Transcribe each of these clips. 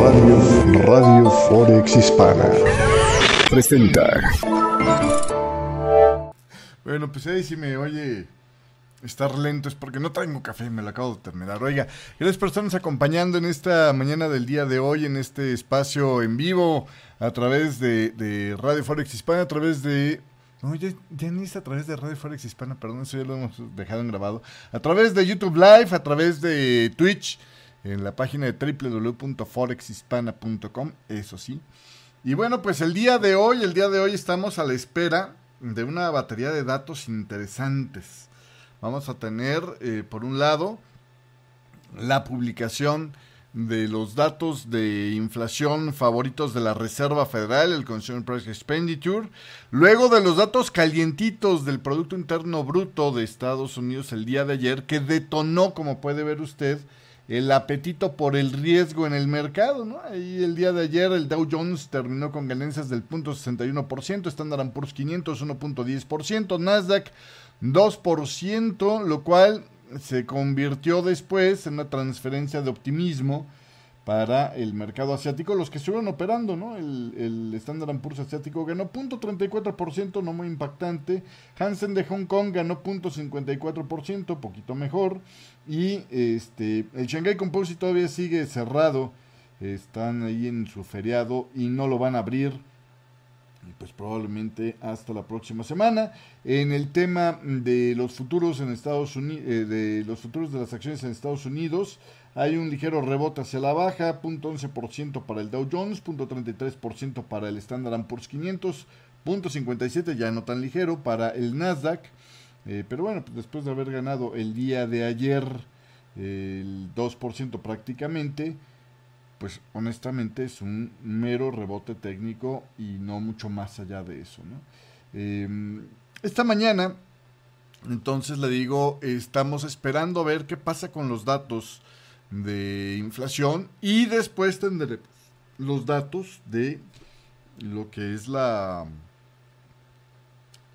Radio, Radio Forex Hispana presenta. Bueno, pues ahí sí me oye estar lento es porque no traigo café, me lo acabo de terminar. Oiga, gracias por estarnos acompañando en esta mañana del día de hoy, en este espacio en vivo, a través de, Radio Forex Hispana, a través de no, ya, ni es a través de Radio Forex Hispana, perdón, eso ya lo hemos dejado en grabado. A través de YouTube Live, a través de Twitch, en la página de www.forexhispana.com, eso sí. Y bueno, pues el día de hoy, el día de hoy estamos a la espera de una batería de datos interesantes. Vamos a tener, eh, por un lado, la publicación de los datos de inflación favoritos de la Reserva Federal, el Consumer Price Expenditure, luego de los datos calientitos del Producto Interno Bruto de Estados Unidos el día de ayer, que detonó, como puede ver usted, el apetito por el riesgo en el mercado, ¿no? Ahí el día de ayer el Dow Jones terminó con ganancias del 0.61%, Standard Poor's 500 1.10%, Nasdaq 2%, lo cual se convirtió después en una transferencia de optimismo para el mercado asiático, los que estuvieron operando, ¿no? El, Standard Poor's asiático ganó 0.34%, no muy impactante. Hansen de Hong Kong ganó 0.54%, poquito mejor. Y este el Shanghai Composite todavía sigue cerrado. Están ahí en su feriado y no lo van a abrir pues probablemente hasta la próxima semana. En el tema de los futuros en Estados Unidos, eh, de los futuros de las acciones en Estados Unidos, hay un ligero rebote hacia la baja, 0.11% para el Dow Jones, 0.33% para el Standard Poor's 500, 0.57 ya no tan ligero para el Nasdaq. Eh, pero bueno, pues después de haber ganado el día de ayer el 2% prácticamente, pues honestamente es un mero rebote técnico y no mucho más allá de eso. Em, esta mañana, entonces le digo, estamos esperando ver qué pasa con los datos de inflación y después tendremos los datos de lo que es la,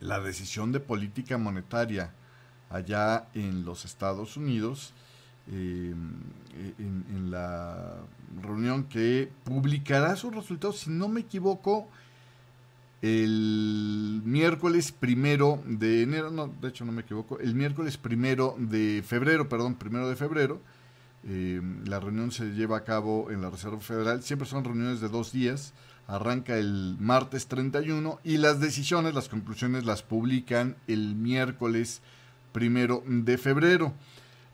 la decisión de política monetaria allá en los Estados Unidos Em, en, la reunión que publicará sus resultados, si no me equivoco, el miércoles primero de enero, no, de hecho no me equivoco, el miércoles primero de febrero, perdón, primero de febrero. Em, la reunión se lleva a cabo en la Reserva Federal, siempre son reuniones de dos días, arranca el martes 31 y las decisiones, las conclusiones las publican el miércoles primero de febrero.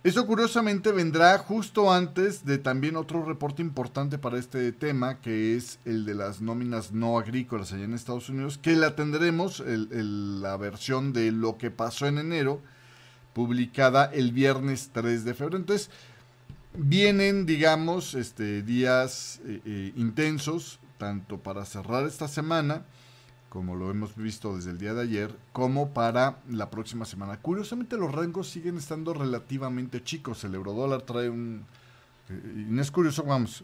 Eso curiosamente vendrá justo antes de también otro reporte importante para este tema, que es el de las nóminas no agrícolas allá en Estados Unidos, que la tendremos, la versión de lo que pasó en enero, publicada el viernes 3 de febrero. Entonces, vienen, digamos, este, días eh, eh, intensos, tanto para cerrar esta semana, como lo hemos visto desde el día de ayer, como para la próxima semana. Curiosamente los rangos siguen estando relativamente chicos. El eurodólar trae un... Eh, y no es curioso, vamos,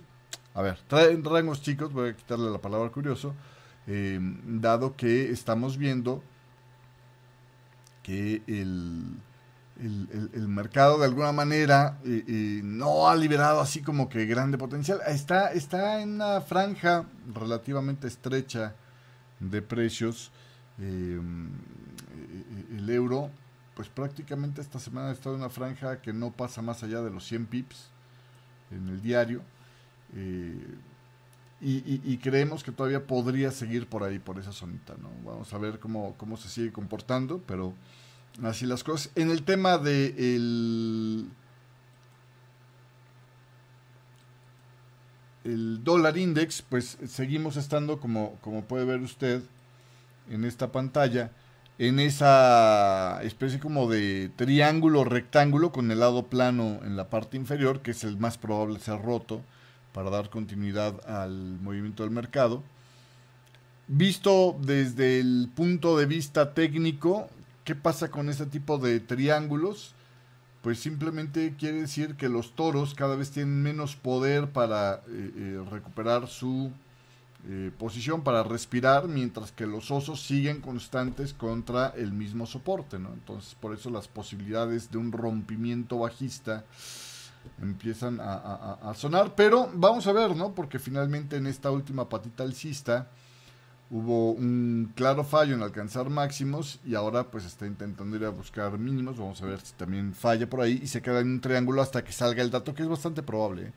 a ver, trae rangos chicos, voy a quitarle la palabra curioso, eh, dado que estamos viendo que el, el, mercado de alguna manera eh, no ha liberado así como que grande potencial. Está, está en una franja relativamente estrecha de precios. Eh, el euro, pues prácticamente esta semana ha estado en una franja que no pasa más allá de los 100 pips en el diario. Eh, y, creemos que todavía podría seguir por ahí, por esa zonita. ¿no? Vamos a ver cómo, cómo se sigue comportando, pero así las cosas. En el tema de el dólar index, pues seguimos estando, como, como puede ver usted en esta pantalla, en esa especie como de triángulo rectángulo con el lado plano en la parte inferior, que es el más probable ser roto para dar continuidad al movimiento del mercado. Visto desde el punto de vista técnico, ¿qué pasa con este tipo de triángulos? Pues simplemente quiere decir que los toros cada vez tienen menos poder para eh, eh, recuperar su eh, posición, para respirar, mientras que los osos siguen constantes contra el mismo soporte, ¿no? Entonces, por eso las posibilidades de un rompimiento bajista empiezan a, sonar, pero vamos a ver, ¿no? Porque finalmente en esta última patita alcista hubo un claro fallo en alcanzar máximos y ahora pues está intentando ir a buscar mínimos, vamos a ver si también falla por ahí y se queda en un triángulo hasta que salga el dato, que es bastante probable, ¿eh?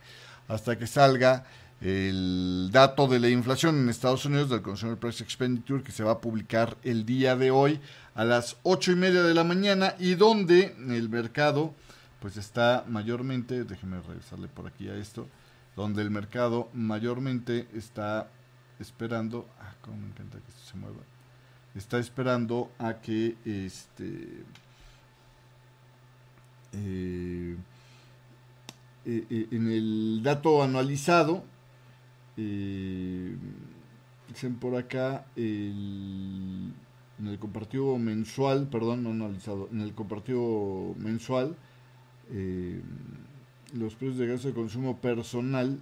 hasta que salga el dato de la inflación en Estados Unidos del Consumer Price Expenditure que se va a publicar el día de hoy a las ocho y media de la mañana y donde el mercado pues está mayormente, déjeme revisarle por aquí a esto, donde el mercado mayormente está esperando, ah, cómo me encanta que esto se mueva, está esperando a que este eh, eh, eh, en el dato anualizado dicen por acá el, en el compartido mensual perdón no anualizado en el compartido mensual eh, los precios de gasto de consumo personal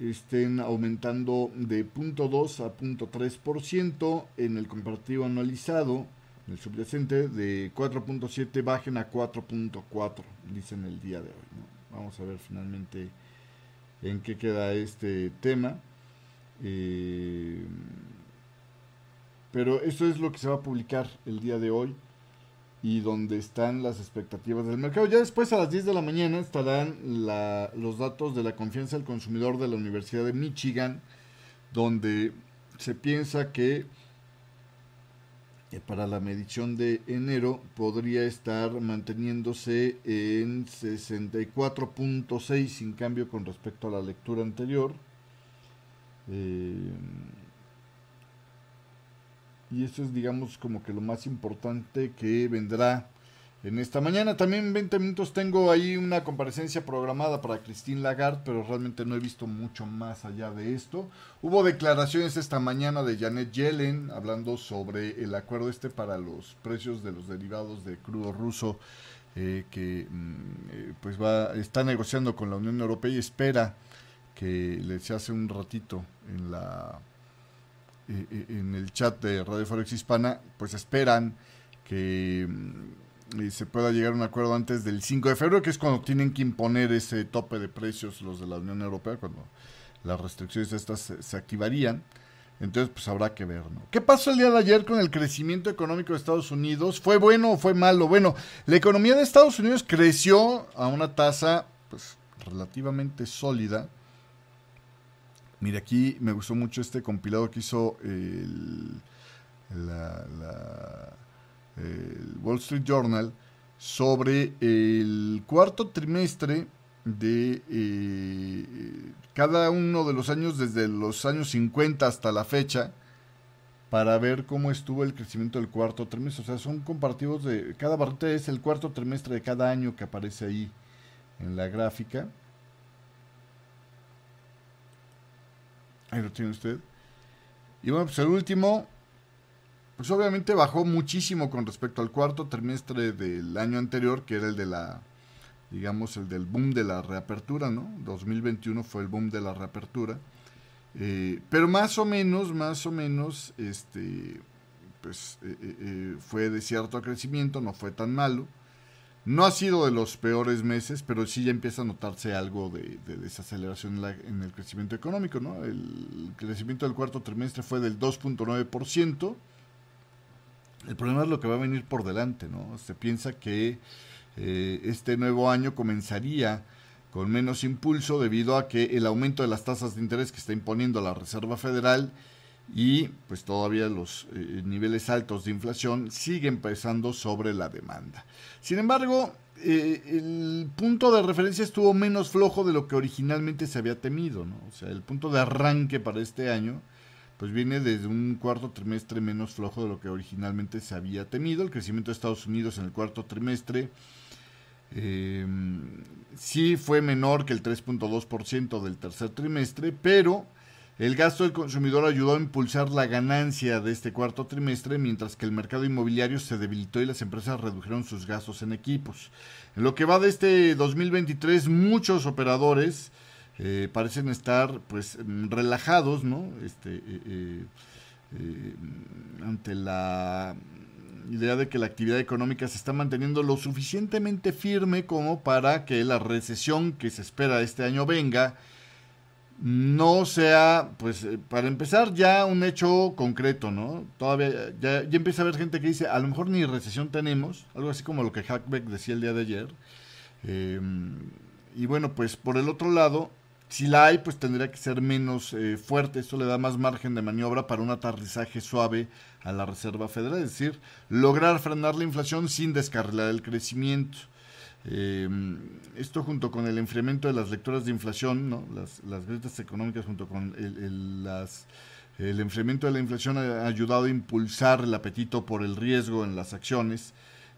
estén aumentando de 0.2 a 0.3% en el comparativo anualizado, el subyacente de 4.7 bajen a 4.4, dicen el día de hoy. Vamos a ver finalmente en qué queda este tema. Eh, pero esto es lo que se va a publicar el día de hoy y donde están las expectativas del mercado. Ya después a las 10 de la mañana estarán los datos de la confianza del consumidor de la Universidad de Michigan, donde se piensa que para la medición de enero podría estar manteniéndose en 64.6 sin cambio con respecto a la lectura anterior. Eh, y eso es, digamos, como que lo más importante que vendrá en esta mañana. También en 20 minutos tengo ahí una comparecencia programada para Christine Lagarde, pero realmente no he visto mucho más allá de esto. Hubo declaraciones esta mañana de Janet Yellen hablando sobre el acuerdo este para los precios de los derivados de crudo ruso eh, que mm, eh, pues va está negociando con la Unión Europea y espera que les hace un ratito en la eh, eh, en el chat de Radio Forex Hispana, pues esperan que mm, se pueda llegar a un acuerdo antes del 5 de febrero, que es cuando tienen que imponer ese tope de precios los de la Unión Europea, cuando las restricciones estas se, activarían. Entonces, pues habrá que ver, ¿no? ¿Qué pasó el día de ayer con el crecimiento económico de Estados Unidos? ¿Fue bueno o fue malo? Bueno, la economía de Estados Unidos creció a una tasa, pues, relativamente sólida Mire, aquí me gustó mucho este compilado que hizo el, Wall Street Journal sobre el cuarto trimestre de eh, cada uno de los años desde los años 50 hasta la fecha para ver cómo estuvo el crecimiento del cuarto trimestre. O sea, son comparativos de cada barrita es el cuarto trimestre de cada año que aparece ahí en la gráfica. Ahí lo tiene usted. Y bueno, pues el último, pues obviamente bajó muchísimo con respecto al cuarto trimestre del año anterior, que era el de la, digamos, el del boom de la reapertura, ¿no? 2021 fue el boom de la reapertura. Eh, pero más o menos, más o menos, este, pues eh, eh, fue de cierto crecimiento, no fue tan malo. No ha sido de los peores meses, pero sí ya empieza a notarse algo de, desaceleración en, el crecimiento económico. ¿no? El crecimiento del cuarto trimestre fue del 2.9%. El problema es lo que va a venir por delante. ¿no? Se piensa que eh, este nuevo año comenzaría con menos impulso debido a que el aumento de las tasas de interés que está imponiendo la Reserva Federal y pues todavía los eh, niveles altos de inflación siguen pesando sobre la demanda. Sin embargo, eh, el punto de referencia estuvo menos flojo de lo que originalmente se había temido, ¿no? O sea, el punto de arranque para este año pues viene desde un cuarto trimestre menos flojo de lo que originalmente se había temido. El crecimiento de Estados Unidos en el cuarto trimestre eh, sí fue menor que el 3.2% del tercer trimestre, pero el gasto del consumidor ayudó a impulsar la ganancia de este cuarto trimestre, mientras que el mercado inmobiliario se debilitó y las empresas redujeron sus gastos en equipos. En lo que va de este 2023, muchos operadores eh, parecen estar pues relajados, ¿no? Este, eh, eh, ante la idea de que la actividad económica se está manteniendo lo suficientemente firme como para que la recesión que se espera este año venga no sea, pues, eh, para empezar ya un hecho concreto, ¿no? Todavía, ya, empieza a haber gente que dice, a lo mejor ni recesión tenemos, algo así como lo que Hackbeck decía el día de ayer. Em, y bueno, pues por el otro lado, si la hay, pues tendría que ser menos eh, fuerte, esto le da más margen de maniobra para un aterrizaje suave a la Reserva Federal, es decir, lograr frenar la inflación sin descarrilar el crecimiento. Eh, esto junto con el enfriamiento de las lecturas de inflación, ¿no? las, las económicas junto con el, el enfriamiento de la inflación ha ayudado a impulsar el apetito por el riesgo en las acciones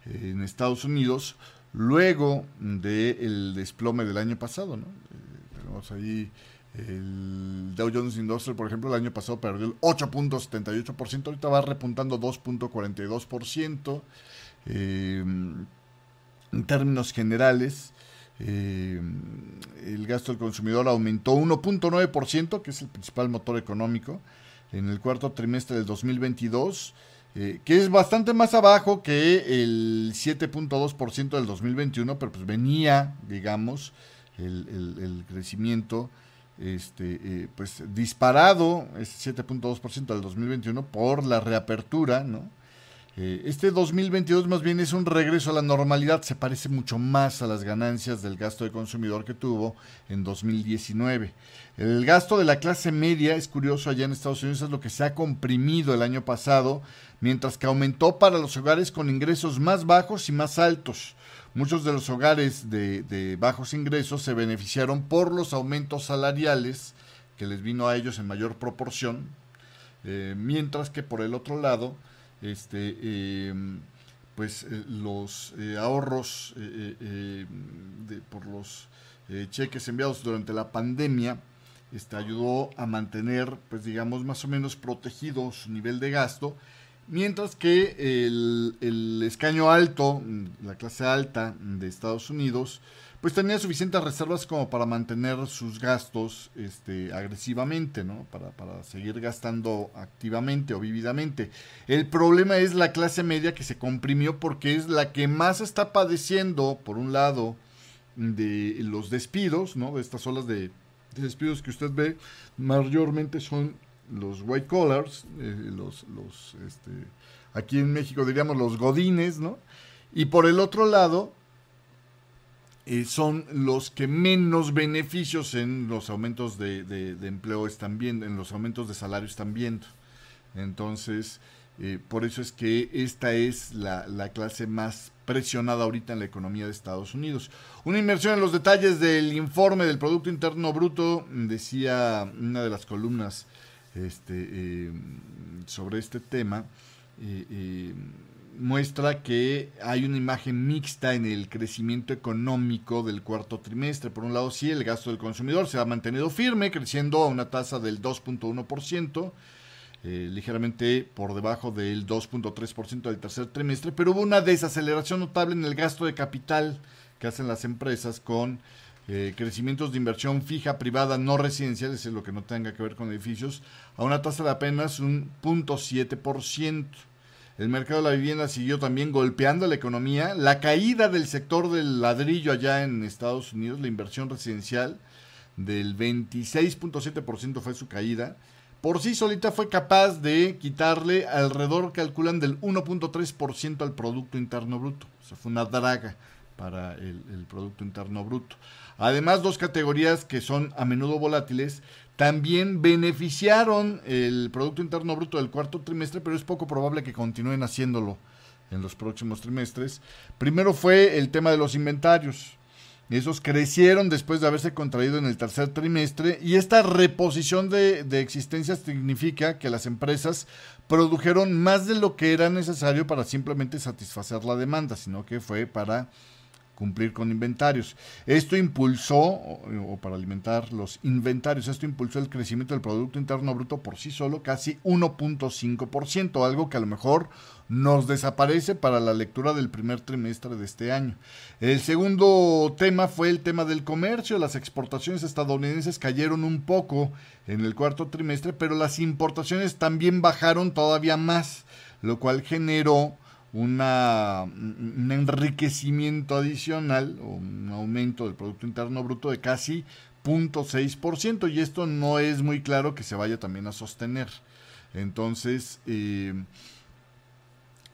eh, en Estados Unidos luego del desplome del año pasado. ¿no? Eh, tenemos ahí el Dow Jones Industrial, por ejemplo, el año pasado perdió el 8.78%, ahorita va repuntando 2.42%. En términos generales, eh, el gasto del consumidor aumentó 1.9%, que es el principal motor económico, en el cuarto trimestre del 2022, eh, que es bastante más abajo que el 7.2% del 2021, pero pues venía, digamos, el, crecimiento este, eh, pues disparado, ese 7.2% del 2021, por la reapertura, ¿no? Eh, este 2022 más bien es un regreso a la normalidad, se parece mucho más a las ganancias del gasto de consumidor que tuvo en 2019. El gasto de la clase media, es curioso, allá en Estados Unidos es lo que se ha comprimido el año pasado, mientras que aumentó para los hogares con ingresos más bajos y más altos. Muchos de los hogares de, bajos ingresos se beneficiaron por los aumentos salariales que les vino a ellos en mayor proporción, eh, mientras que por el otro lado, este, em, pues eh, los eh, ahorros eh, por los cheques enviados durante la pandemia este, ayudó a mantener, pues digamos, más o menos protegido su nivel de gasto, mientras que el, el escaño alto, la clase alta de Estados Unidos, pues tenía suficientes reservas como para mantener sus gastos este, agresivamente, ¿no? Para, para seguir gastando activamente o vívidamente. El problema es la clase media que se comprimió porque es la que más está padeciendo, por un lado, de los despidos, ¿no? De estas olas de, despidos que usted ve, mayormente son los white collars, eh, los, los este, aquí en México diríamos los godines, ¿no? Y por el otro lado, eh, son los que menos beneficios en los aumentos de, empleo están viendo, en los aumentos de salario están viendo. Entonces, eh, por eso es que esta es la, la, clase más presionada ahorita en la economía de Estados Unidos. Una inmersión en los detalles del informe del Producto Interno Bruto, decía una de las columnas este, eh, sobre este tema muestra que hay una imagen mixta en el crecimiento económico del cuarto trimestre. Por un lado, sí, el gasto del consumidor se ha mantenido firme, creciendo a una tasa del 2.1%, eh, ligeramente por debajo del 2.3% del tercer trimestre, pero hubo una desaceleración notable en el gasto de capital que hacen las empresas con eh, crecimientos de inversión fija, privada, no residencial, es lo que no tenga que ver con edificios, a una tasa de apenas un 0.7%. El mercado de la vivienda siguió también golpeando la economía. La caída del sector del ladrillo allá en Estados Unidos, la inversión residencial del 26.7% fue su caída. Por sí solita fue capaz de quitarle alrededor, calculan, del 1.3% al Producto Interno Bruto. O sea, fue una draga para el, el Producto Interno Bruto. Además, dos categorías que son a menudo volátiles también beneficiaron el Producto Interno Bruto del cuarto trimestre, pero es poco probable que continúen haciéndolo en los próximos trimestres. Primero fue el tema de los inventarios. Esos crecieron después de haberse contraído en el tercer trimestre y esta reposición de, de existencias significa que las empresas produjeron más de lo que era necesario para simplemente satisfacer la demanda, sino que fue para cumplir con inventarios. Esto impulsó, o, para alimentar los inventarios, esto impulsó el crecimiento del Producto Interno Bruto por sí solo casi 1.5%, algo que a lo mejor nos desaparece para la lectura del primer trimestre de este año. El segundo tema fue el tema del comercio. Las exportaciones estadounidenses cayeron un poco en el cuarto trimestre, pero las importaciones también bajaron todavía más, lo cual generó una, un enriquecimiento adicional o un aumento del Producto Interno Bruto de casi 0.6% y esto no es muy claro que se vaya también a sostener. Entonces, eh,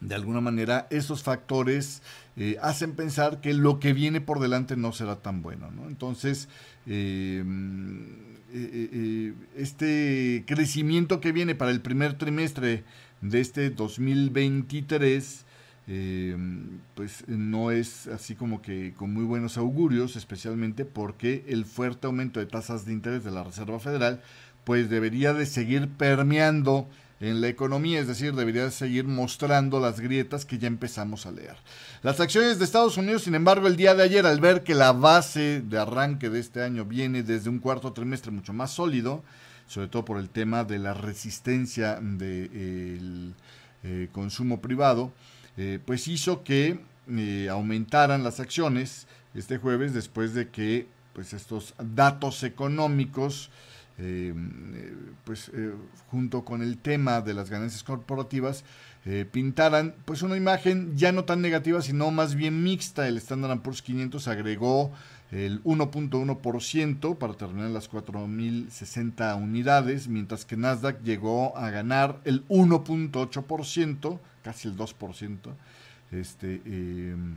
de alguna manera, esos factores eh, hacen pensar que lo que viene por delante no será tan bueno. Entonces, eh, este crecimiento que viene para el primer trimestre de este 2023 eh, pues no es así como que con muy buenos augurios, especialmente porque el fuerte aumento de tasas de interés de la Reserva Federal, pues debería de seguir permeando en la economía, es decir, debería de seguir mostrando las grietas que ya empezamos a leer. Las acciones de Estados Unidos, sin embargo, el día de ayer, al ver que la base de arranque de este año viene desde un cuarto trimestre mucho más sólido, sobre todo por el tema de la resistencia del eh, consumo privado, eh, pues hizo que eh, aumentaran las acciones este jueves después de que pues estos datos económicos eh, pues junto con el tema de las ganancias corporativas pintaran pues una imagen ya no tan negativa sino más bien mixta. El Standard Poor's 500 agregó el 1.1% para terminar las 4.060 unidades mientras que Nasdaq llegó a ganar el 1.8% casi el 2%, este, em,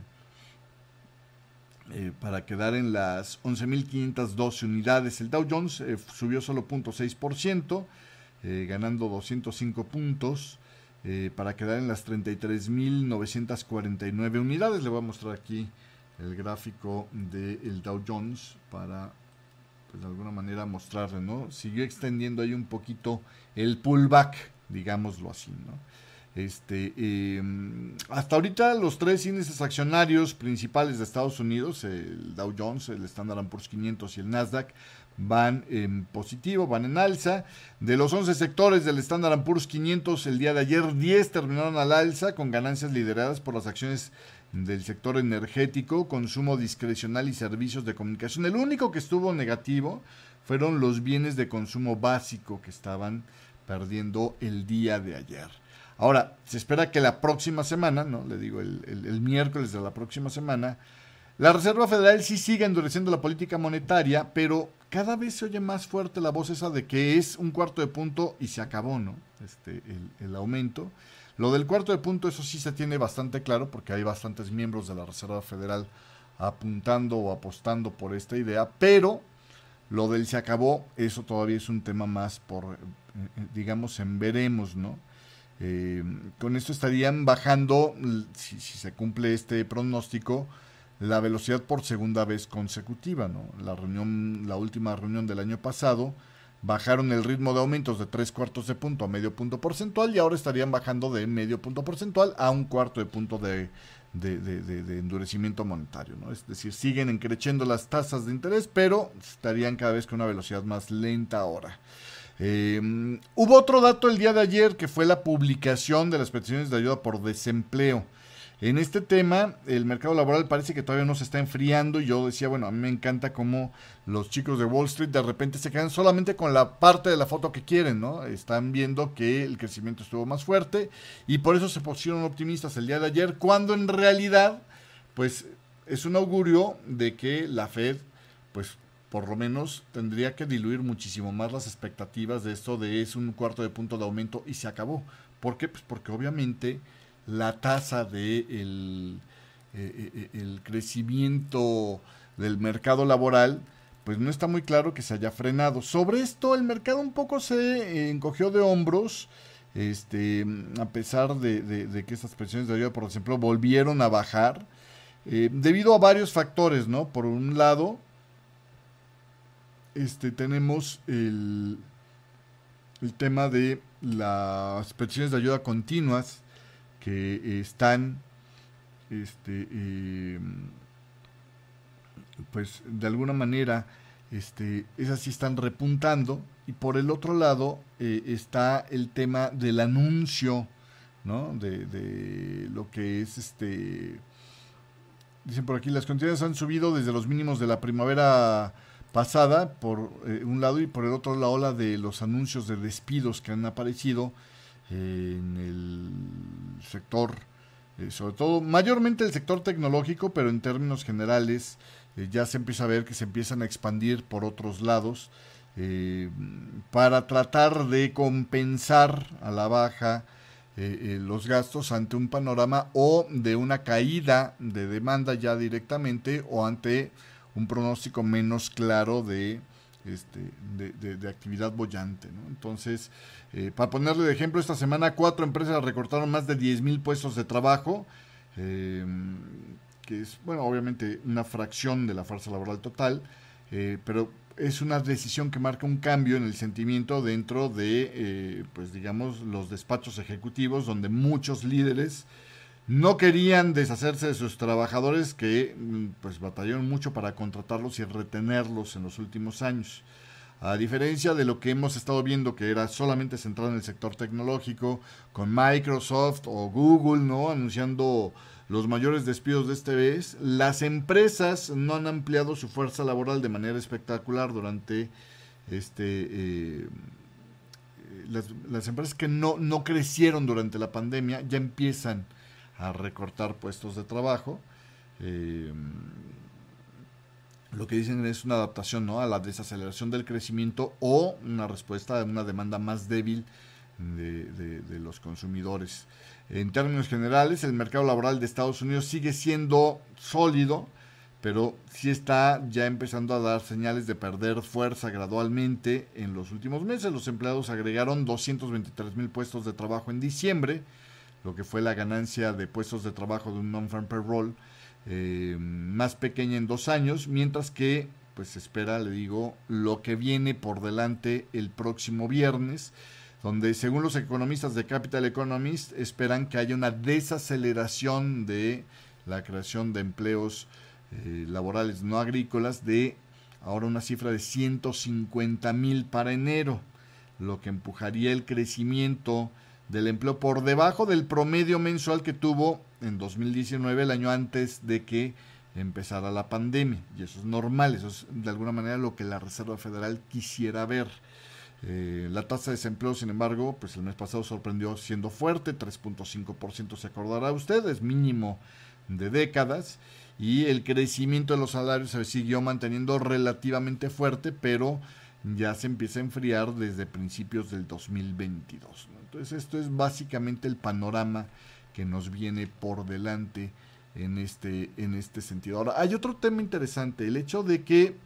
eh, para quedar en las 11.512 unidades. El Dow Jones eh, subió solo 0.6%, eh, ganando 205 puntos, para quedar en las 33.949 unidades. Le voy a mostrar aquí el gráfico del Dow Jones para pues, de alguna manera mostrarle, ¿no? Siguió extendiendo ahí un poquito el pullback, digámoslo así, ¿no? Este, em, hasta ahorita los tres índices accionarios principales de Estados Unidos, el Dow Jones, el Standard Poor's 500 y el Nasdaq, van en positivo, van en alza. De los 11 sectores del Standard Poor's 500, el día de ayer 10 terminaron al alza con ganancias lideradas por las acciones del sector energético, consumo discrecional y servicios de comunicación. El único que estuvo negativo fueron los bienes de consumo básico que estaban perdiendo el día de ayer. Ahora, se espera que la próxima semana, ¿no? Le digo, el, miércoles de la próxima semana, la Reserva Federal sí sigue endureciendo la política monetaria, pero cada vez se oye más fuerte la voz esa de que es un cuarto de punto y se acabó, ¿no? Este, el, el aumento. Lo del cuarto de punto, eso sí se tiene bastante claro, porque hay bastantes miembros de la Reserva Federal apuntando o apostando por esta idea, pero lo del se acabó, eso todavía es un tema más por, eh, eh, digamos, en veremos, ¿no? Eh, con esto estarían bajando, si, se cumple este pronóstico, la velocidad por segunda vez consecutiva. ¿no? La, reunión, la última reunión del año pasado bajaron el ritmo de aumentos de tres cuartos de punto a medio punto porcentual y ahora estarían bajando de medio punto porcentual a un cuarto de punto de, endurecimiento monetario. ¿no? Es decir, siguen encreciendo las tasas de interés, pero estarían cada vez con una velocidad más lenta ahora. Em, hubo otro dato el día de ayer que fue la publicación de las peticiones de ayuda por desempleo. En este tema, el mercado laboral parece que todavía no se está enfriando. Y yo decía, bueno, a mí me encanta cómo los chicos de Wall Street de repente se quedan solamente con la parte de la foto que quieren, ¿no? Están viendo que el crecimiento estuvo más fuerte y por eso se pusieron optimistas el día de ayer, cuando en realidad, pues es un augurio de que la Fed, pues por lo menos tendría que diluir muchísimo más las expectativas de esto de es un cuarto de punto de aumento y se acabó. ¿Por qué? Pues porque obviamente la tasa de el, eh, eh, el crecimiento del mercado laboral pues no está muy claro que se haya frenado. Sobre esto el mercado un poco se encogió de hombros, este, a pesar de, que estas presiones de ayuda por ejemplo volvieron a bajar, eh, debido a varios factores, ¿no? Por un lado, este, tenemos el, el tema de las peticiones de ayuda continuas que están este, em, pues de alguna manera este, esas sí están repuntando y por el otro lado eh, está el tema del anuncio ¿no? de, de, lo que es este dicen por aquí las cantidades han subido desde los mínimos de la primavera pasada por eh, un lado y por el otro la ola de los anuncios de despidos que han aparecido en el sector eh, sobre todo, mayormente el sector tecnológico, pero en términos generales eh, ya se empieza a ver que se empiezan a expandir por otros lados eh, para tratar de compensar a la baja los gastos ante un panorama o de una caída de demanda ya directamente o ante un pronóstico menos claro de, este, de, actividad bollante. Entonces, eh, para ponerle de ejemplo, esta semana cuatro empresas recortaron más de 10 mil puestos de trabajo, eh, que es, bueno, obviamente una fracción de la fuerza laboral total, eh, pero es una decisión que marca un cambio en el sentimiento dentro de, pues digamos, los despachos ejecutivos, donde muchos líderes no querían deshacerse de sus trabajadores que mm, pues batallaron mucho para contratarlos y retenerlos en los últimos años. A diferencia de lo que hemos estado viendo que era solamente centrado en el sector tecnológico, con Microsoft o Google, ¿no? anunciando los mayores despidos de este mes, las empresas no han ampliado su fuerza laboral de manera espectacular durante este eh, las, empresas que no, no crecieron durante la pandemia ya empiezan a recortar puestos de trabajo. Eh, lo que dicen es una adaptación ¿no? a la desaceleración del crecimiento o una respuesta a una demanda más débil de, los consumidores. En términos generales, el mercado laboral de Estados Unidos sigue siendo sólido, pero sí está ya empezando a dar señales de perder fuerza gradualmente en los últimos meses. Los empleados agregaron 223 mil puestos de trabajo en diciembre, lo que fue la ganancia de puestos de trabajo de un non-farm payroll eh, más pequeña en dos años, mientras que pues espera, le digo, lo que viene por delante el próximo viernes, donde según los economistas de Capital Economist esperan que haya una desaceleración de la creación de empleos eh, laborales no agrícolas de ahora una cifra de 150 mil para enero, lo que empujaría el crecimiento del empleo por debajo del promedio mensual que tuvo en 2019, el año antes de que empezara la pandemia. Y eso es normal, eso es de alguna manera lo que la Reserva Federal quisiera ver. Eh, la tasa de desempleo, sin embargo, pues el mes pasado sorprendió siendo fuerte, 3.5% se acordará usted, es mínimo de décadas, y el crecimiento de los salarios se siguió manteniendo relativamente fuerte, pero ya se empieza a enfriar desde principios del 2022. Entonces esto es básicamente el panorama que nos viene por delante en este, en este sentido. Ahora, hay otro tema interesante, el hecho de que,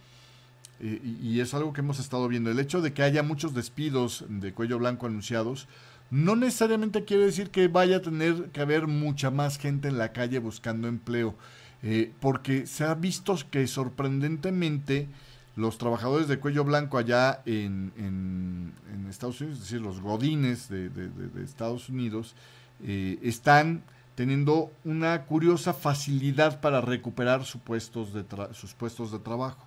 eh, y es algo que hemos estado viendo, el hecho de que haya muchos despidos de cuello blanco anunciados, no necesariamente quiere decir que vaya a tener que haber mucha más gente en la calle buscando empleo, eh, porque se ha visto que sorprendentemente los trabajadores de cuello blanco allá en, en, Estados Unidos, es decir, los godines de, Estados Unidos, eh, están teniendo una curiosa facilidad para recuperar sus puestos de, trabajo.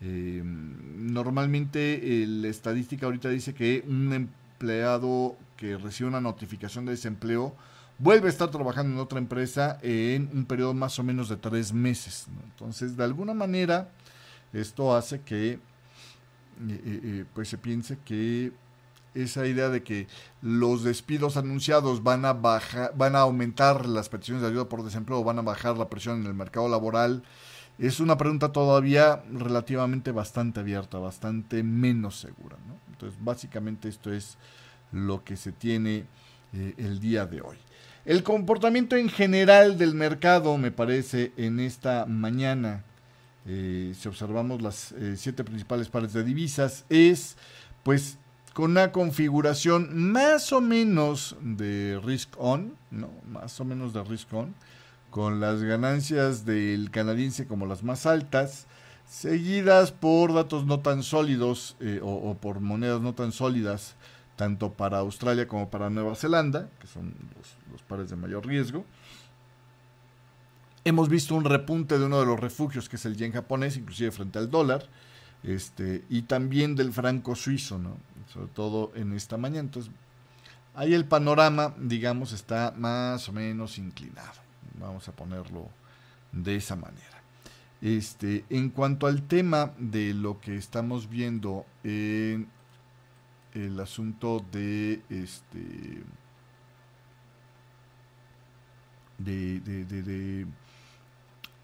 Eh, normalmente eh, la estadística ahorita dice que un empleado que recibe una notificación de desempleo vuelve a estar trabajando en otra empresa en un periodo más o menos de tres meses. Entonces, de alguna manera, esto hace que eh, eh, eh, pues se piense que esa idea de que los despidos anunciados van a van a aumentar las peticiones de ayuda por desempleo, van a bajar la presión en el mercado laboral, es una pregunta todavía relativamente bastante abierta, bastante menos segura. Entonces, básicamente esto es lo que se tiene el día de hoy. El comportamiento en general del mercado, me parece, en esta mañana eh, si observamos las eh, siete principales pares de divisas, es pues con una configuración más o menos de risk on, ¿no? Más o menos de risk on, con las ganancias del canadiense como las más altas, seguidas por datos no tan sólidos eh, o, por monedas no tan sólidas, tanto para Australia como para Nueva Zelanda, que son los pares de mayor riesgo. Hemos visto un repunte de uno de los refugios, que es el yen japonés, inclusive frente al dólar, este, y también del franco suizo, ¿no? sobre todo en esta mañana. Entonces, ahí el panorama, digamos, está más o menos inclinado. Vamos a ponerlo de esa manera. Este, en cuanto al tema de lo que estamos viendo en el asunto de este de, de,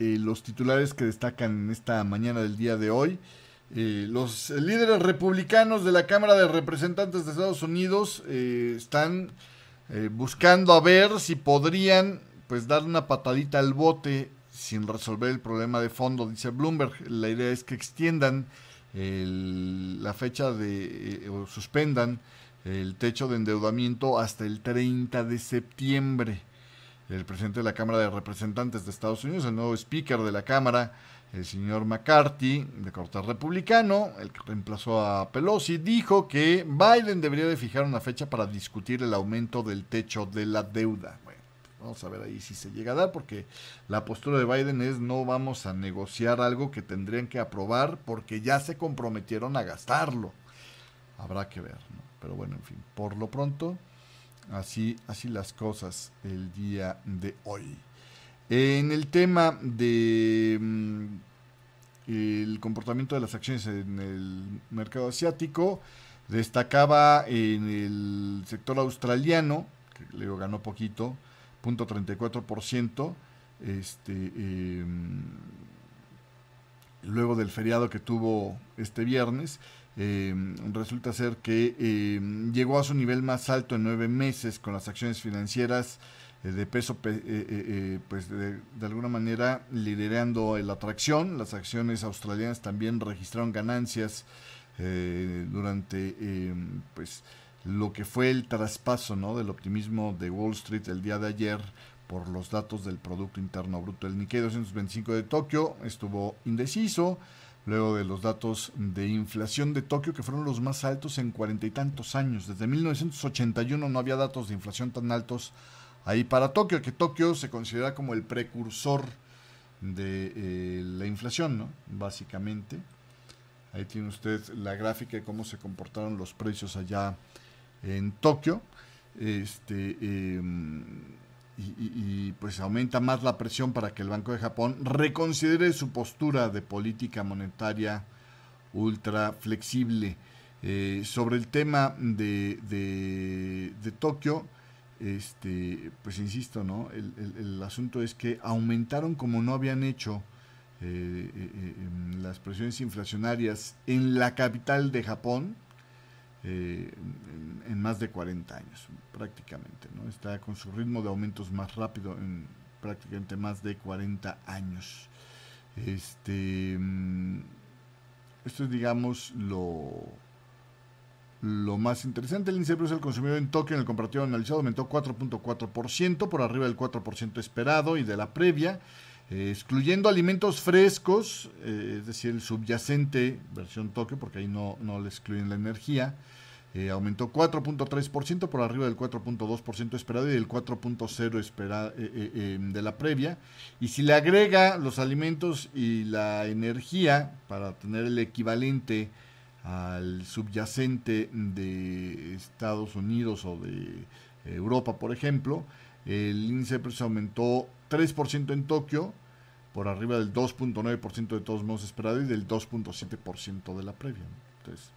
eh, los titulares que destacan en esta mañana del día de hoy. Eh, los líderes republicanos de la Cámara de Representantes de Estados Unidos eh, están buscando a ver si podrían pues dar una patadita al bote sin resolver el problema de fondo, dice Bloomberg. La idea es que extiendan la fecha de, o suspendan el techo de endeudamiento hasta el 30 de septiembre. El presidente de la Cámara de Representantes de Estados Unidos, el nuevo speaker de la Cámara, el señor McCarthy, de corte republicano, el que reemplazó a Pelosi, dijo que Biden debería de fijar una fecha para discutir el aumento del techo de la deuda. Bueno, vamos a ver ahí si se llega a dar, porque la postura de Biden es no vamos a negociar algo que tendrían que aprobar porque ya se comprometieron a gastarlo. Habrá que ver, ¿no? Pero bueno, en fin, por lo pronto, así, así las cosas el día de hoy. En el tema de mm, el comportamiento de las acciones en el mercado asiático, destacaba en el sector australiano, que le ganó poquito, punto 34%, este, em, luego del feriado que tuvo este viernes, eh, resulta ser que eh, llegó a su nivel más alto en nueve meses con las acciones financieras eh, de peso, pues de, alguna manera liderando la atracción. Las acciones australianas también registraron ganancias durante pues lo que fue el traspaso ¿no? del optimismo de Wall Street el día de ayer por los datos del Producto Interno Bruto. El Nikkei 225 de Tokio estuvo indeciso luego de los datos de inflación de Tokio que fueron los más altos en cuarenta y tantos años. Desde 1981 no había datos de inflación tan altos ahí para Tokio, que Tokio se considera como el precursor de eh, la inflación, ¿no? Básicamente. Ahí tiene usted la gráfica de cómo se comportaron los precios allá en Tokio. Este, em, y, pues aumenta más la presión para que el Banco de Japón reconsidere su postura de política monetaria ultra flexible. Eh, sobre el tema de, de, Tokio, este, pues insisto, ¿no? El, asunto es que aumentaron como no habían hecho eh, eh, las presiones inflacionarias en la capital de Japón, eh, en, más de 40 años, prácticamente. ¿no? Está con su ritmo de aumentos más rápido en prácticamente más de 40 años. Este, mm, esto es, digamos, lo, lo más interesante. El índice de precios del consumidor en Tokio en el comparativo analizado aumentó 4.4%, por arriba del 4% esperado y de la previa. Eh, excluyendo alimentos frescos, eh, es decir, el subyacente, versión Tokio, porque ahí no, no le excluyen la energía, eh, aumentó 4.3% por arriba del 4.2% esperado y del 4.0% esperado de la previa. Y si le agrega los alimentos y la energía para tener el equivalente al subyacente de Estados Unidos o de Europa, por ejemplo, el índice de precios aumentó 3% en Tokio, por arriba del 2.9% de todos modos esperado y del 2.7% de la previa. Entonces,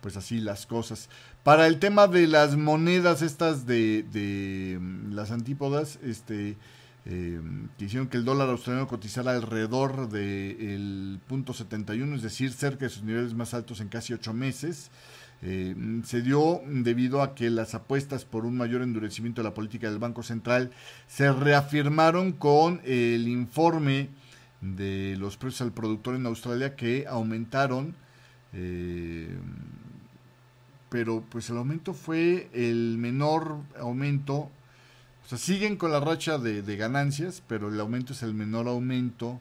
pues así las cosas. Para el tema de las monedas estas de, de mm, las antípodas, este, eh, hicieron que el dólar australiano cotizara alrededor del punto 71, es decir, cerca de sus niveles más altos en casi ocho meses. Eh, se dio debido a que las apuestas por un mayor endurecimiento de la política del Banco Central se reafirmaron con el informe de los precios al productor en Australia que aumentaron, eh, pero pues el aumento fue el menor aumento, o sea, siguen con la racha de, ganancias, pero el aumento es el menor aumento,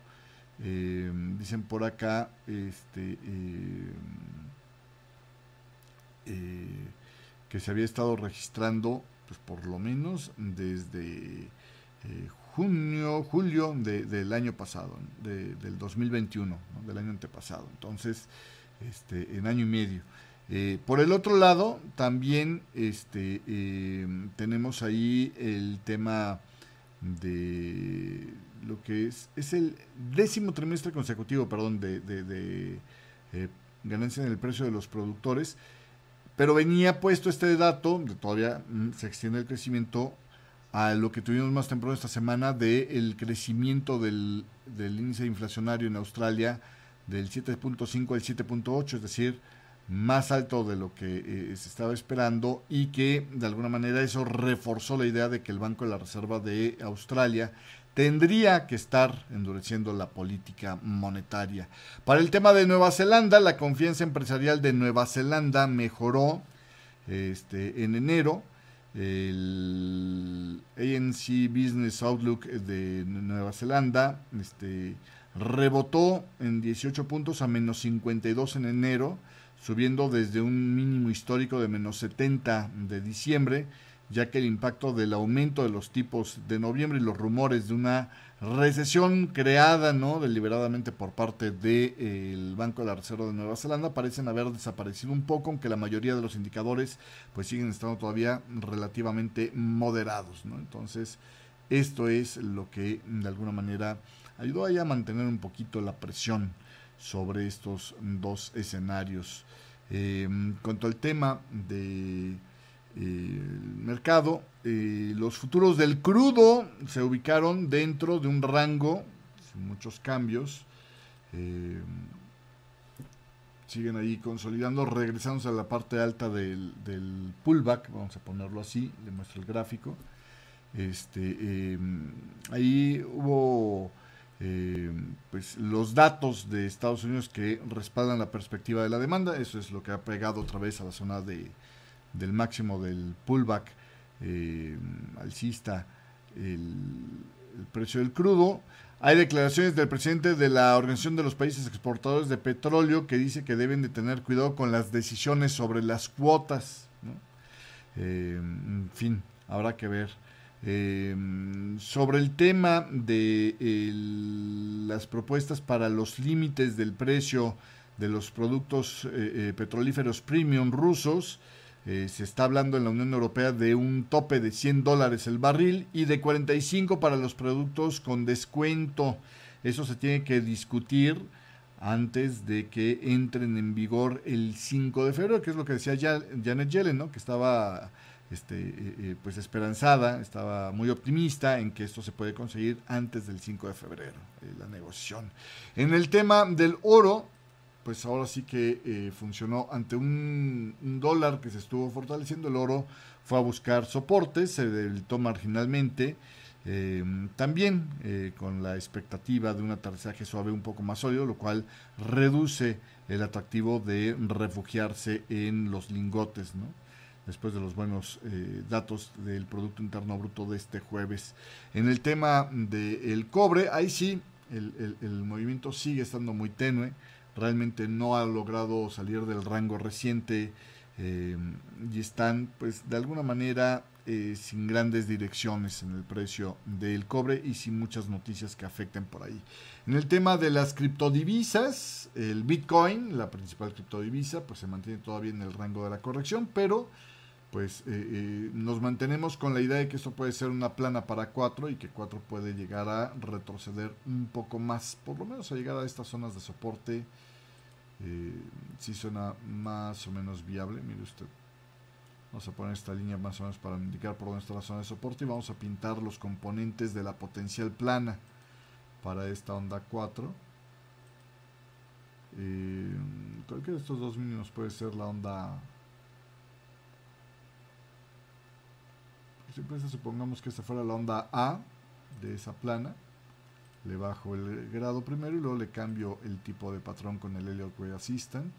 eh, dicen por acá, este, eh, que se había estado registrando, pues por lo menos desde junio, julio del año pasado, del 2021, del año antepasado. Entonces, este, en año y medio. Eh, por el otro lado, también este, eh, tenemos ahí el tema de lo que es, es el décimo trimestre consecutivo, perdón, de, de, eh, ganancia en el precio de los productores, pero venía puesto este dato, de todavía mm, se extiende el crecimiento a lo que tuvimos más temprano esta semana del el crecimiento del, del índice inflacionario en Australia del 7.5 al 7.8, es decir, más alto de lo que eh, se estaba esperando y que de alguna manera eso reforzó la idea de que el Banco de la Reserva de Australia tendría que estar endureciendo la política monetaria. Para el tema de Nueva Zelanda, la confianza empresarial de Nueva Zelanda mejoró este, en enero. El ANC Business Outlook de Nueva Zelanda este, rebotó en 18 puntos a menos 52 en enero subiendo desde un mínimo histórico de menos 70 de diciembre, ya que el impacto del aumento de los tipos de noviembre y los rumores de una recesión creada no deliberadamente por parte del Banco de la Reserva de Nueva Zelanda parecen haber desaparecido un poco, aunque la mayoría de los indicadores pues siguen estando todavía relativamente moderados. ¿no? Entonces, esto es lo que de alguna manera ayudó a mantener un poquito la presión sobre estos dos escenarios. Eh, cuanto al tema del de, mercado, eh, los futuros del crudo se ubicaron dentro de un rango, sin muchos cambios. Eh, siguen ahí consolidando, regresamos a la parte alta del, pullback, vamos a ponerlo así, le muestro el gráfico. Este, ahí hubo eh, pues los datos de Estados Unidos que respaldan la perspectiva de la demanda. Eso es lo que ha pegado otra vez a la zona de, del máximo del pullback eh, alcista el, precio del crudo. Hay declaraciones del presidente de la Organización de los Países Exportadores de Petróleo que dice que deben de tener cuidado con las decisiones sobre las cuotas. Eh, en fin, habrá que ver. Eh, sobre el tema de las propuestas para los límites del precio de los productos petrolíferos premium rusos, eh, se está hablando en la Unión Europea de un tope de 100 dólares el barril y de 45 para los productos con descuento. Eso se tiene que discutir antes de que entren en vigor el 5 de febrero, que es lo que decía Janet Yellen, ¿no? que estaba este, eh, eh, pues esperanzada, estaba muy optimista en que esto se puede conseguir antes del 5 de febrero, la negociación. En el tema del oro, pues ahora sí que funcionó ante un, dólar que se estuvo fortaleciendo, el oro fue a buscar soportes, se debilitó marginalmente, también con la expectativa de un aterrizaje suave un poco más sólido, lo cual reduce el atractivo de refugiarse en los lingotes, ¿no? después de los buenos eh, datos del Producto Interno Bruto de este jueves. En el tema del cobre, ahí sí, el, movimiento sigue estando muy tenue, realmente no ha logrado salir del rango reciente eh, y están pues de alguna manera eh, sin grandes direcciones en el precio del cobre y sin muchas noticias que afecten por ahí. En el tema de las criptodivisas, el Bitcoin, la principal criptodivisa, pues se mantiene todavía en el rango de la corrección, pero pues eh, eh, nos mantenemos con la idea de que esto puede ser una plana para 4 y que 4 puede llegar a retroceder un poco más, por lo menos a llegar a estas zonas de soporte. Eh, si suena más o menos viable, mire usted. Vamos a poner esta línea más o menos para indicar por dónde está la zona de soporte y vamos a pintar los componentes de la potencial plana para esta onda 4. Eh, cualquiera de estos dos mínimos puede ser la onda Supongamos que esta fuera la onda A de esa plana. Le bajo el grado primero y luego le cambio el tipo de patrón con el Elliott Wave Assistant.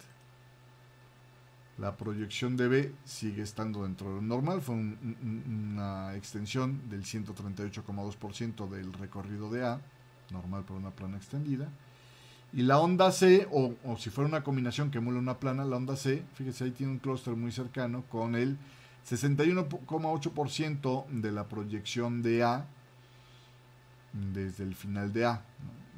La proyección de B sigue estando dentro de lo normal, fue una extensión del 138,2% del recorrido de A, normal por una plana extendida. Y la onda C, o, o, si fuera una combinación que emula una plana, la onda C, fíjese ahí tiene un clúster muy cercano con el 61,8% de la proyección de A desde el final de A,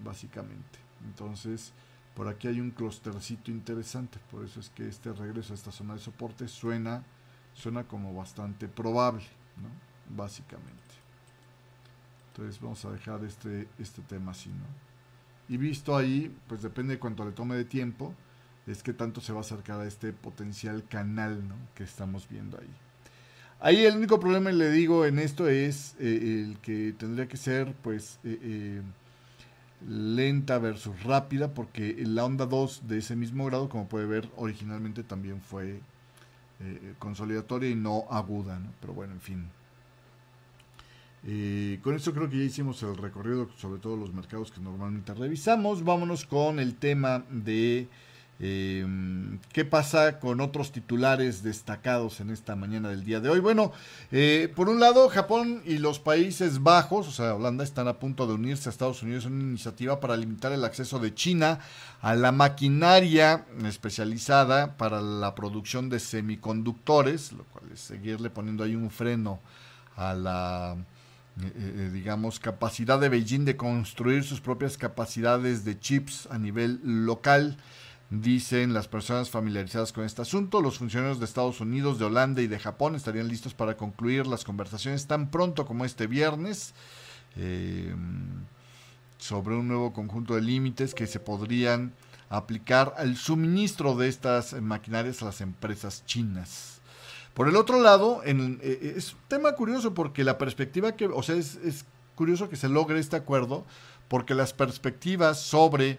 básicamente. Entonces, por aquí hay un clustercito interesante, por eso es que este regreso a esta zona de soporte suena, suena como bastante probable, básicamente. Entonces vamos a dejar este, este tema así, ¿no? Y visto ahí, pues depende de cuánto le tome de tiempo, es que tanto se va a acercar a este potencial canal ¿no? que estamos viendo ahí. Ahí el único problema, le digo, en esto es eh, el que tendría que ser, pues, eh, eh, lenta versus rápida, porque la onda 2 de ese mismo grado, como puede ver, originalmente también fue consolidatoria y no aguda, ¿no? Pero bueno, en fin. con esto creo que ya hicimos el recorrido sobre todos los mercados que normalmente revisamos. Vámonos con el tema de eh, ¿Qué pasa con otros titulares destacados en esta mañana del día de hoy? Bueno, eh, por un lado, Japón y los Países Bajos, o sea, Holanda, están a punto de unirse a Estados Unidos en una iniciativa para limitar el acceso de China a la maquinaria especializada para la producción de semiconductores, lo cual es seguirle poniendo ahí un freno a la, eh, eh, digamos, capacidad de Beijing de construir sus propias capacidades de chips a nivel local. Dicen las personas familiarizadas con este asunto, los funcionarios de Estados Unidos, de Holanda y de Japón estarían listos para concluir las conversaciones tan pronto como este viernes eh, sobre un nuevo conjunto de límites que se podrían aplicar al suministro de estas maquinarias a las empresas chinas. Por el otro lado, eh, es un tema curioso porque la perspectiva que, o sea, es, es curioso que se logre este acuerdo porque las perspectivas sobre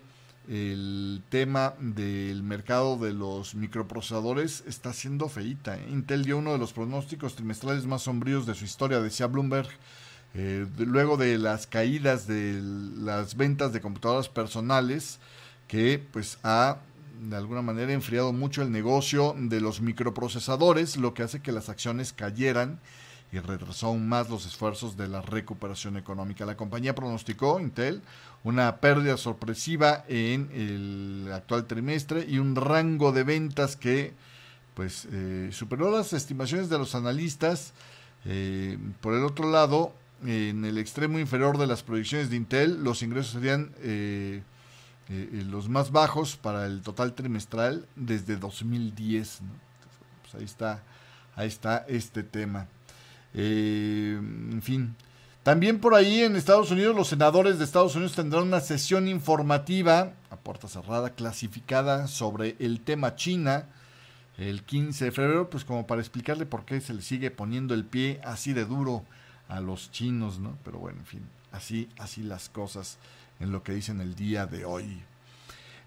el tema del mercado de los microprocesadores está siendo feita. ¿eh? Intel dio uno de los pronósticos trimestrales más sombríos de su historia, decía Bloomberg, eh, luego de las caídas de las ventas de computadoras personales, que pues ha de alguna manera enfriado mucho el negocio de los microprocesadores, lo que hace que las acciones cayeran y retrasó aún más los esfuerzos de la recuperación económica. La compañía pronosticó, Intel, una pérdida sorpresiva en el actual trimestre y un rango de ventas que pues eh, superó las estimaciones de los analistas. Eh, por el otro lado, en el extremo inferior de las proyecciones de Intel, los ingresos serían eh, los más bajos para el total trimestral desde 2010. Pues ahí está, ahí está este tema. En fin, también por ahí en Estados Unidos, los senadores de Estados Unidos tendrán una sesión informativa a puerta cerrada, clasificada sobre el tema China el 15 de febrero, pues como para explicarle por qué se le sigue poniendo el pie así de duro a los chinos, ¿no? Pero bueno, en fin, así, así las cosas en lo que dicen el día de hoy.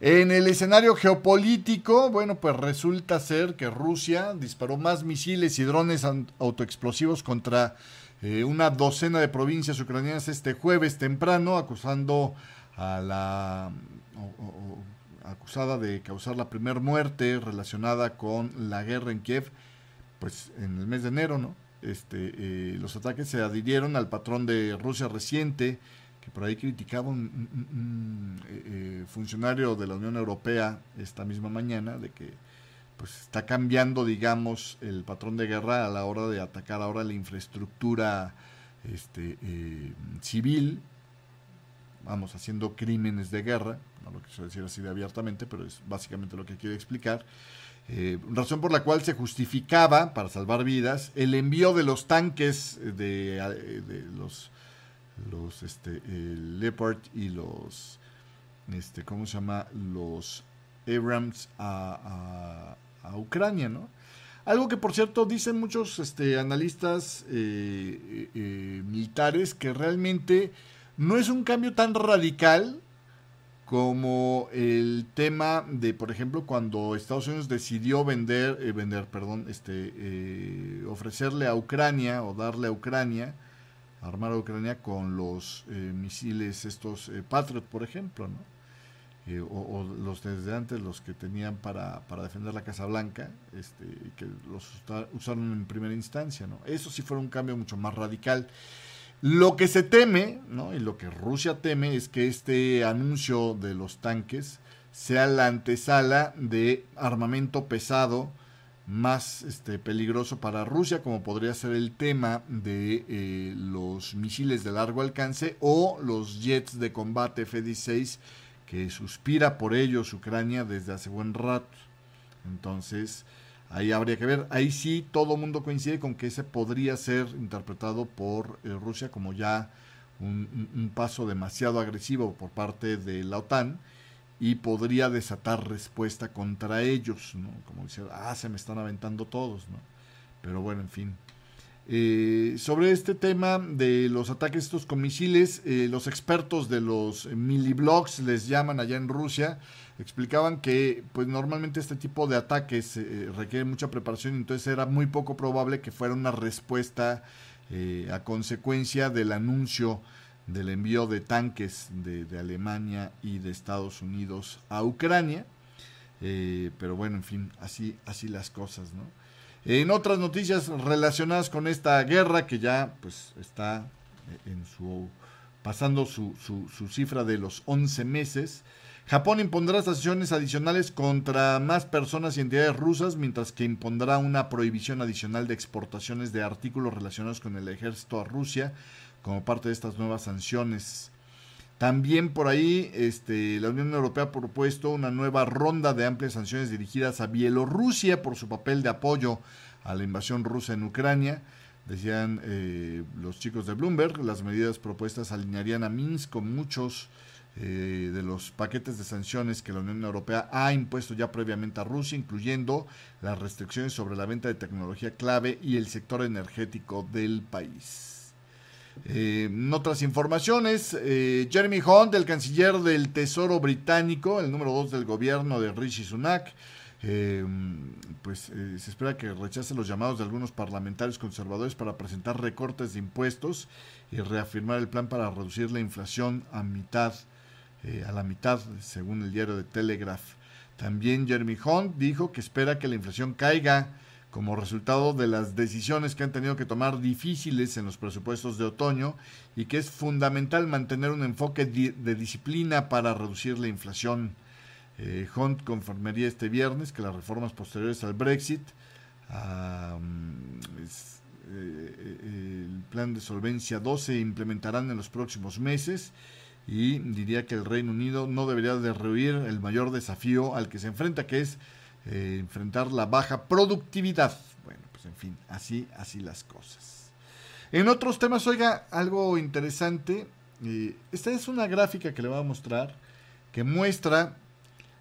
En el escenario geopolítico, bueno, pues resulta ser que Rusia disparó más misiles y drones autoexplosivos contra eh, una docena de provincias ucranianas este jueves temprano, acusando a la acusada de causar la primera muerte relacionada con la guerra en Kiev, pues en el mes de enero, ¿no? Este, eh, los ataques se adhirieron al patrón de Rusia reciente, por ahí criticaba un, eh, funcionario de la Unión Europea esta misma mañana, de que pues está cambiando, digamos, el patrón de guerra a la hora de atacar ahora la infraestructura este, eh, civil, vamos, haciendo crímenes de guerra, no lo quiero decir así de abiertamente, pero es básicamente lo que quiere explicar. Eh, razón por la cual se justificaba, para salvar vidas, el envío de los tanques de, de los, los este, Leopard y los, este, ¿cómo se llama? Los Abrams a, a Ucrania, ¿no? Algo que por cierto dicen muchos este, analistas eh, eh, eh, militares que realmente no es un cambio tan radical como el tema de, por ejemplo, cuando Estados Unidos decidió vender, vender, perdón, este, ofrecerle a Ucrania o darle a Ucrania, armar a Ucrania con los misiles estos Patriot, por ejemplo. Eh, o, los desde antes, los que tenían para, para defender la Casa Blanca, este, que los usaron en primera instancia. ¿no? Eso sí fue un cambio mucho más radical. Lo que se teme, ¿no? y lo que Rusia teme, es que este anuncio de los tanques sea la antesala de armamento pesado más este, peligroso para Rusia, como podría ser el tema de eh, los misiles de largo alcance o los jets de combate F-16 que suspira por ellos Ucrania desde hace buen rato. Entonces, ahí habría que ver. Ahí sí todo mundo coincide con que ese podría ser interpretado por eh, Rusia como ya un, paso demasiado agresivo por parte de la OTAN y podría desatar respuesta contra ellos, ¿no? Como decir, ah, se me están aventando todos, ¿no? Pero bueno, en fin. Eh, sobre este tema de los ataques estos con misiles, eh, los expertos de los miliblogs les llaman allá en Rusia, explicaban que pues normalmente este tipo de ataques eh, requiere mucha preparación, entonces era muy poco probable que fuera una respuesta a consecuencia del anuncio del envío de tanques de, Alemania y de Estados Unidos a Ucrania. pero bueno, en fin, así, las cosas, ¿no? En otras noticias relacionadas con esta guerra que ya pues está en su pasando su, su, cifra de los 11 meses, Japón impondrá sanciones adicionales contra más personas y entidades rusas, mientras que impondrá una prohibición adicional de exportaciones de artículos relacionados con el ejército a Rusia como parte de estas nuevas sanciones. También por ahí este, la Unión Europea ha propuesto una nueva ronda de amplias sanciones dirigidas a Bielorrusia por su papel de apoyo a la invasión rusa en Ucrania. Decían eh, los chicos de Bloomberg, las medidas propuestas alinearían a Minsk con muchos eh, de los paquetes de sanciones que la Unión Europea ha impuesto ya previamente a Rusia, incluyendo las restricciones sobre la venta de tecnología clave y el sector energético del país. Eh, otras informaciones, eh, Jeremy Hunt, el canciller del Tesoro británico, el número 2 del gobierno de Rishi Sunak, eh, pues se espera que rechace los llamados de algunos parlamentarios conservadores para presentar recortes de impuestos y reafirmar el plan para reducir la inflación a mitad, a la mitad, según el diario de Telegraph. También Jeremy Hunt dijo que espera que la inflación caiga como resultado de las decisiones que han tenido que tomar difíciles en los presupuestos de otoño y que es fundamental mantener un enfoque de disciplina para reducir la inflación. Eh, Hunt confirmaría este viernes que las reformas posteriores al Brexit, eh, eh, el plan de solvencia 2 se implementarán en los próximos meses y diría que el Reino Unido no debería de rehuir el mayor desafío al que se enfrenta, que es eh, enfrentar la baja productividad. Bueno, pues en fin, así, así las cosas. En otros temas, oiga, algo interesante. Eh, esta es una gráfica que le voy a mostrar que muestra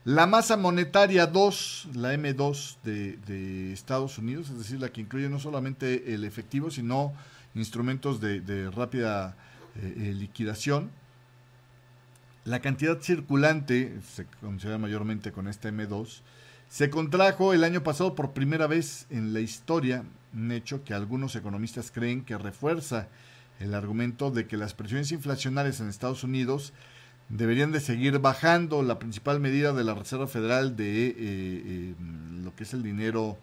la masa monetaria 2, la M2 de, Estados Unidos, es decir, la que incluye no solamente el efectivo, sino instrumentos de, rápida eh, liquidación. La cantidad circulante se considera mayormente con esta M2 se contrajo el año pasado por primera vez en la historia, un hecho que algunos economistas creen que refuerza el argumento de que las presiones inflacionarias en Estados Unidos deberían de seguir bajando. La principal medida de la Reserva Federal de eh, eh, lo que es el dinero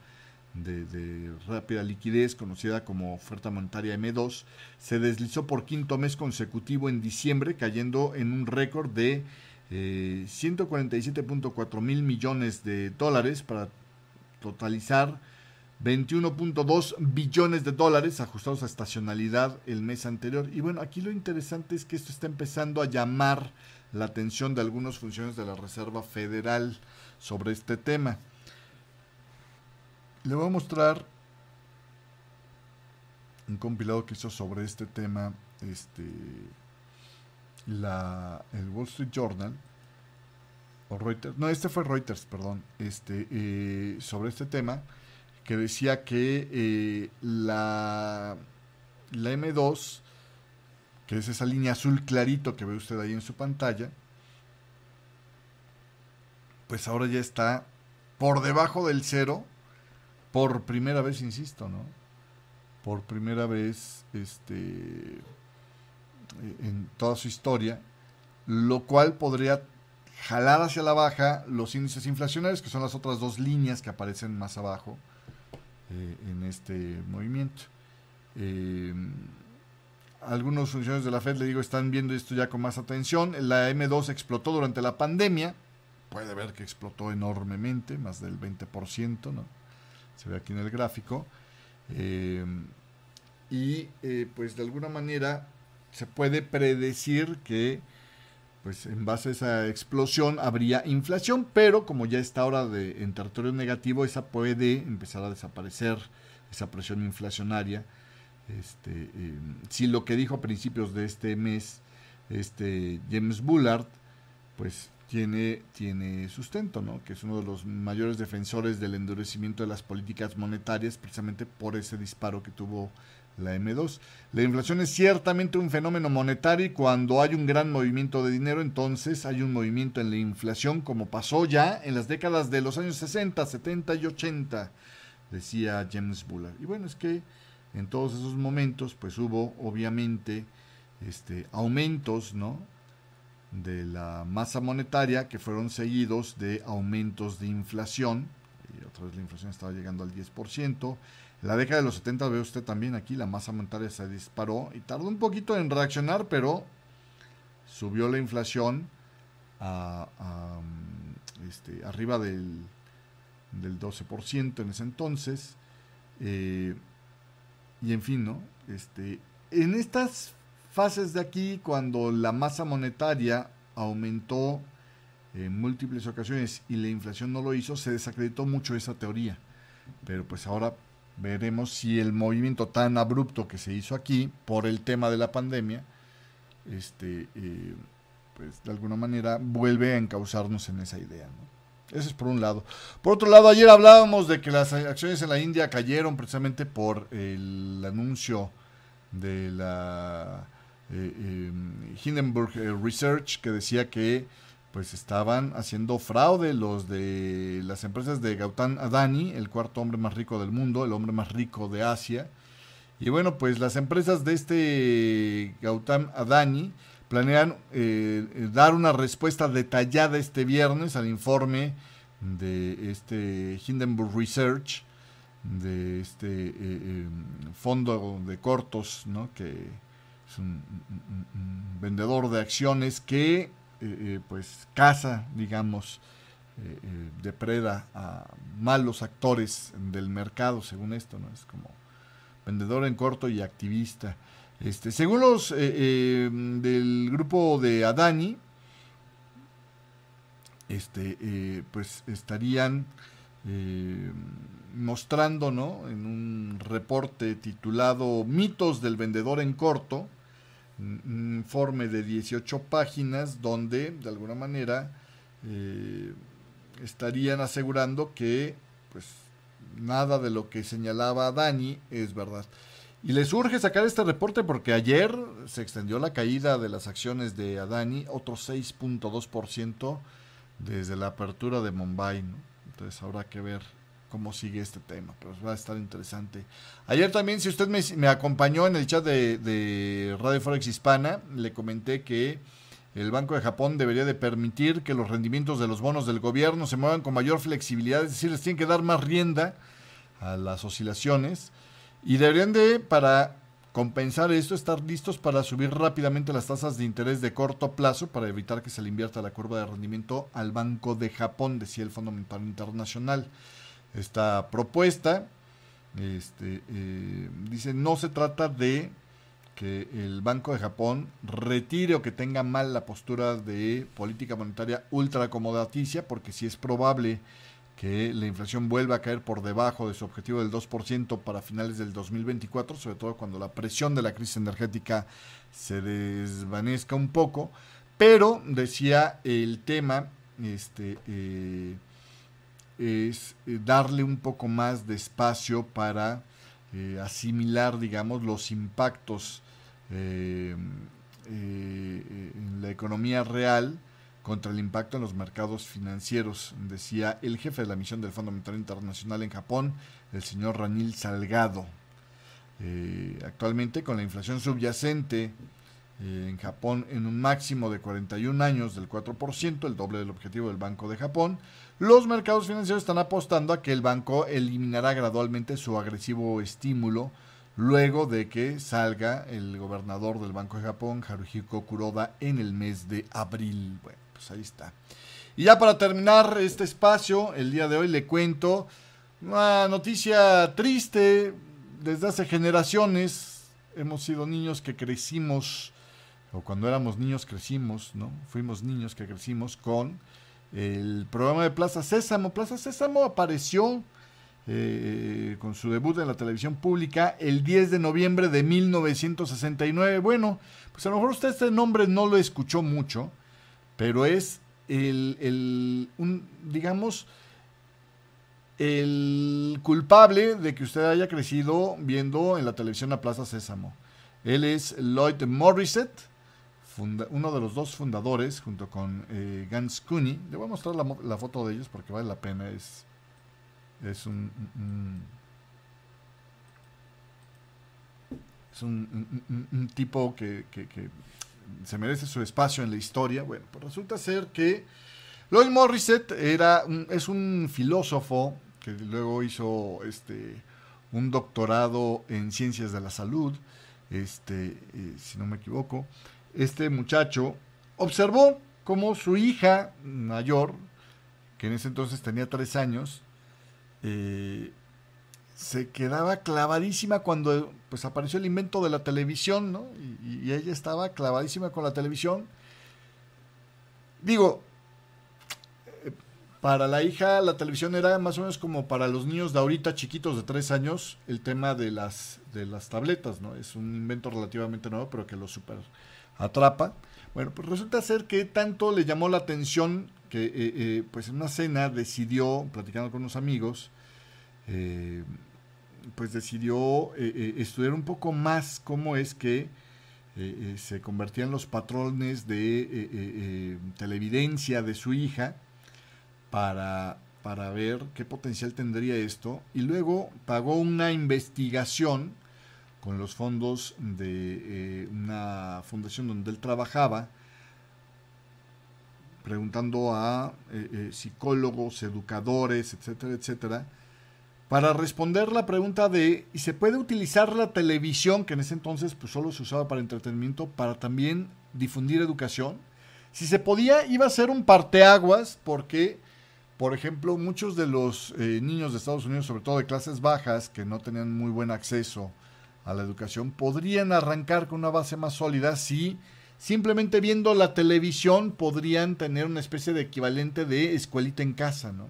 de, de, rápida liquidez, conocida como oferta monetaria M2, se deslizó por quinto mes consecutivo en diciembre, cayendo en un récord de 147.4 eh, mil millones de dólares para totalizar 21.2 billones de dólares ajustados a estacionalidad el mes anterior. Y bueno, aquí lo interesante es que esto está empezando a llamar la atención de algunos funcionarios de la Reserva Federal sobre este tema. Le voy a mostrar un compilado que hizo sobre este tema este la, el Wall Street Journal, o Reuters, no, este fue Reuters, perdón, este, eh, sobre este tema, que decía que eh, la, la M2, que es esa línea azul clarito que ve usted ahí en su pantalla, pues ahora ya está por debajo del cero, por primera vez, insisto, ¿no? Por primera vez, este, en toda su historia, lo cual podría jalar hacia la baja los índices inflacionarios, que son las otras dos líneas que aparecen más abajo eh, en este movimiento. Eh, algunos funcionarios de la Fed, le digo, están viendo esto ya con más atención. La M2 explotó durante la pandemia. Puede ver que explotó enormemente, más del 20%, ¿no? Se ve aquí en el gráfico. Eh, y pues de alguna manera se puede predecir que pues en base a esa explosión habría inflación, pero como ya está ahora de, en territorio negativo, esa puede empezar a desaparecer, esa presión inflacionaria. Este, eh, si lo que dijo a principios de este mes este James Bullard, pues tiene, tiene sustento, ¿no? que es uno de los mayores defensores del endurecimiento de las políticas monetarias, precisamente por ese disparo que tuvo la M2. La inflación es ciertamente un fenómeno monetario y cuando hay un gran movimiento de dinero, entonces hay un movimiento en la inflación como pasó ya en las décadas de los años 60, 70 y 80, decía James Bullard. Y bueno, es que en todos esos momentos pues hubo obviamente este, aumentos, ¿no? de la masa monetaria que fueron seguidos de aumentos de inflación. Y otra vez la inflación estaba llegando al 10%. La década de los 70 ve usted también aquí la masa monetaria se disparó y tardó un poquito en reaccionar, pero subió la inflación a, este, arriba del, del 12% en ese entonces. Eh, y en fin, ¿no? Este, en estas fases de aquí, cuando la masa monetaria aumentó en múltiples ocasiones y la inflación no lo hizo, se desacreditó mucho esa teoría. Pero pues ahora veremos si el movimiento tan abrupto que se hizo aquí por el tema de la pandemia, este, eh, pues de alguna manera vuelve a encauzarnos en esa idea. Eso es por un lado. Por otro lado, ayer hablábamos de que las acciones en la India cayeron precisamente por el anuncio de la eh, em, Hindenburg eh, Research que decía que pues estaban haciendo fraude los de las empresas de Gautam Adani, el cuarto hombre más rico del mundo, el hombre más rico de Asia. Y bueno, pues las empresas de este Gautam Adani planean eh, dar una respuesta detallada este viernes al informe de este Hindenburg Research, de este em, fondo de cortos, ¿no? que un, vendedor de acciones que eh, eh, pues caza, digamos, eh, depreda a malos actores del mercado, según esto, ¿no? Es como vendedor en corto y activista. Este, según los del grupo de Adani, este, pues estarían mostrando, ¿no? En un reporte titulado Mitos del vendedor en corto, informe de 18 páginas donde de alguna manera eh, estarían asegurando que pues nada de lo que señalaba Dani es verdad. Y les urge sacar este reporte porque ayer se extendió la caída de las acciones de Adani, otro 6.2% desde la apertura de Mumbai. Entonces habrá que ver cómo sigue este tema, pero va a estar interesante. Ayer también, si usted me, acompañó en el chat de, Radio Forex Hispana, le comenté que el Banco de Japón debería de permitir que los rendimientos de los bonos del gobierno se muevan con mayor flexibilidad, es decir, les tienen que dar más rienda a las oscilaciones y deberían de, para compensar esto, estar listos para subir rápidamente las tasas de interés de corto plazo para evitar que se le invierta la curva de rendimiento al Banco de Japón, decía el Fondo Monetario Internacional esta propuesta. Este, eh, dice, no se trata de que el Banco de Japón retire o que tenga mal la postura de política monetaria ultra acomodaticia, porque si es probable que la inflación vuelva a caer por debajo de su objetivo del 2% para finales del 2024, sobre todo cuando la presión de la crisis energética se desvanezca un poco, pero decía el tema, este, eh, es eh, darle un poco más de espacio para eh, asimilar, digamos, los impactos eh, en la economía real contra el impacto en los mercados financieros, decía el jefe de la misión del Fondo Monetario Internacional en Japón, el señor Ranil Salgado. actualmente, con la inflación subyacente en Japón en un máximo de 41 años del 4%, el doble del objetivo del Banco de Japón, los mercados financieros están apostando a que el banco eliminará gradualmente su agresivo estímulo luego de que salga el gobernador del Banco de Japón, Haruhiko Kuroda, en el mes de abril. Bueno, pues ahí está. Y ya para terminar este espacio, el día de hoy le cuento una noticia triste. Desde hace generaciones hemos sido niños que crecimos, o cuando éramos niños crecimos, ¿no? Fuimos niños que crecimos con el programa de Plaza Sésamo. Plaza Sésamo apareció eh, con su debut en la televisión pública el 10 de noviembre de 1969. Bueno, pues a lo mejor usted este nombre no lo escuchó mucho, pero es el, un, digamos, el culpable de que usted haya crecido viendo en la televisión la Plaza Sésamo. Él es Lloyd Morissette, uno de los dos fundadores, junto con eh, Gans Cooney. Le voy a mostrar la, foto de ellos porque vale la pena. Es, es un, es un, tipo que, se merece su espacio en la historia. Bueno, pues resulta ser que Lloyd Morissette era es un filósofo que luego hizo este un doctorado en ciencias de la salud, este, eh, si no me equivoco. Este muchacho observó cómo su hija mayor, que en ese entonces tenía tres años, eh, se quedaba clavadísima cuando pues apareció el invento de la televisión, ¿no? Y, ella estaba clavadísima con la televisión. Digo, para la hija la televisión era más o menos como para los niños de ahorita chiquitos de tres años el tema de las, de las tabletas, ¿no? Es un invento relativamente nuevo, pero que lo super atrapa. Bueno, pues resulta ser que tanto le llamó la atención que eh, eh, pues en una cena decidió, platicando con unos amigos, eh, pues decidió estudiar un poco más cómo es que se convertían los patrones de televidencia de su hija para, para ver qué potencial tendría esto y luego pagó una investigación con los fondos de eh, una fundación donde él trabajaba, preguntando a eh, eh, psicólogos, educadores, etcétera, etcétera, para responder la pregunta de, ¿y se puede utilizar la televisión, que en ese entonces pues, solo se usaba para entretenimiento, para también difundir educación? Si se podía, iba a ser un parteaguas porque por ejemplo, muchos de los niños de Estados Unidos, sobre todo de clases bajas, que no tenían muy buen acceso a la educación, podrían arrancar con una base más sólida si simplemente viendo la televisión podrían tener una especie de equivalente de escuelita en casa, ¿no?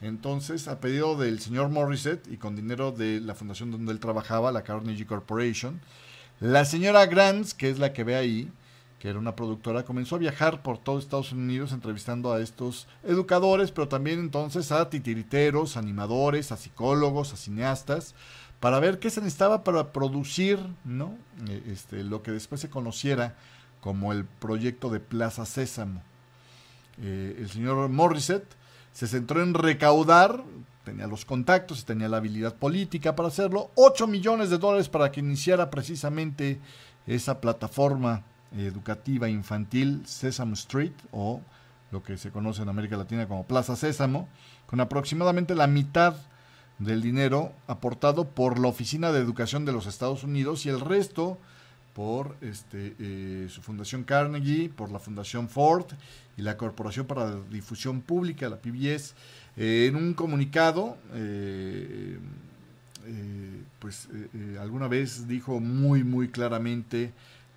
Entonces, a pedido del señor Morissette y con dinero de la fundación donde él trabajaba, la Carnegie Corporation, la señora Grants, que es la que ve ahí, que era una productora, comenzó a viajar por todo Estados Unidos entrevistando a estos educadores, pero también entonces a titiriteros, animadores, a psicólogos, a cineastas, para ver qué se necesitaba para producir ¿no? Eh, este, lo que después se conociera como el proyecto de Plaza Sésamo. Eh, el señor Morissette se centró en recaudar, tenía los contactos y tenía la habilidad política para hacerlo, 8 millones de dólares para que iniciara precisamente esa plataforma educativa infantil Sesame Street o lo que se conoce en América Latina como Plaza Sésamo, con aproximadamente la mitad del dinero aportado por la Oficina de Educación de los Estados Unidos y el resto por este, eh, su Fundación Carnegie, por la Fundación Ford y la Corporación para la Difusión Pública, la PBS. Eh, en un comunicado, eh, pues alguna vez dijo muy, muy claramente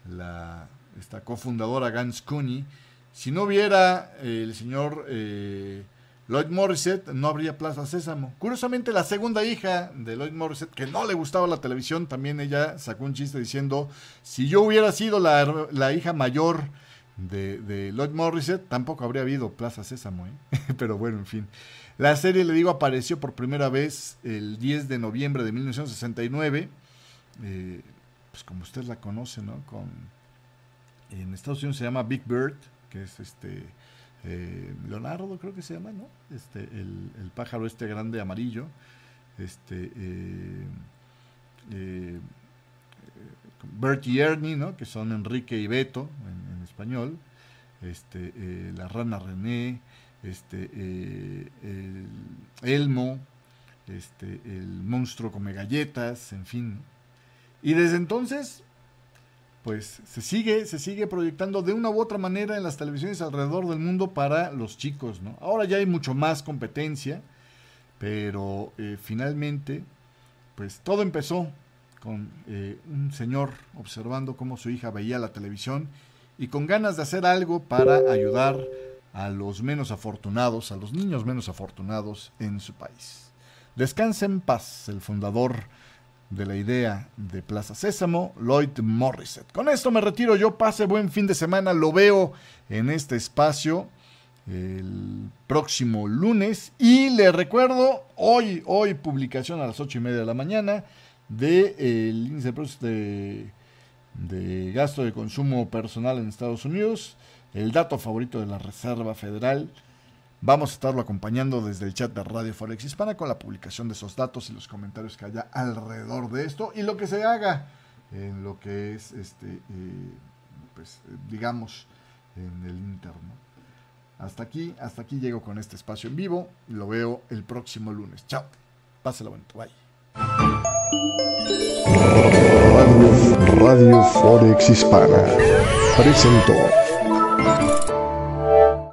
la esta cofundadora Gans Cooney, si no hubiera eh, el señor eh, Lloyd Morissette, no habría Plaza Sésamo. Curiosamente, la segunda hija de Lloyd Morissette, que no le gustaba la televisión, también ella sacó un chiste diciendo, si yo hubiera sido la, hija mayor de, de, Lloyd Morissette, tampoco habría habido Plaza Sésamo. ¿eh? Pero bueno, en fin. La serie, le digo, apareció por primera vez el 10 de noviembre de 1969. pues como usted la conoce, ¿no? Con en Estados Unidos se llama Big Bird, que es este eh, Leonardo, creo que se llama, ¿no? Este, el, pájaro este grande amarillo. Este, eh, eh, Bert y Ernie, ¿no? Que son Enrique y Beto en, español. Este, la rana René, este, el Elmo, este, el monstruo come galletas, en fin. Y desde entonces pues se sigue, se sigue proyectando de una u otra manera en las televisiones alrededor del mundo para los chicos, ¿no? Ahora ya hay mucho más competencia, pero eh, finalmente, pues todo empezó con eh, un señor observando cómo su hija veía la televisión y con ganas de hacer algo para ayudar a los menos afortunados, a los niños menos afortunados en su país. Descanse en paz, el fundador de la idea de Plaza Sésamo, Lloyd Morissette. Con esto me retiro yo, pase buen fin de semana, lo veo en este espacio el próximo lunes. Y le recuerdo, hoy, hoy publicación a las ocho y media de la mañana del de, índice de, de gasto de consumo personal en Estados Unidos, el dato favorito de la Reserva Federal. Vamos a estarlo acompañando desde el chat de Radio Forex Hispana con la publicación de esos datos y los comentarios que haya alrededor de esto y lo que se haga en lo que es, este, eh, pues, digamos, en el interno. Hasta aquí, hasta aquí llego con este espacio en vivo. Lo veo el próximo lunes. Chao. Pásalo bonito. Bye. Radio, Radio Forex Hispana presentó.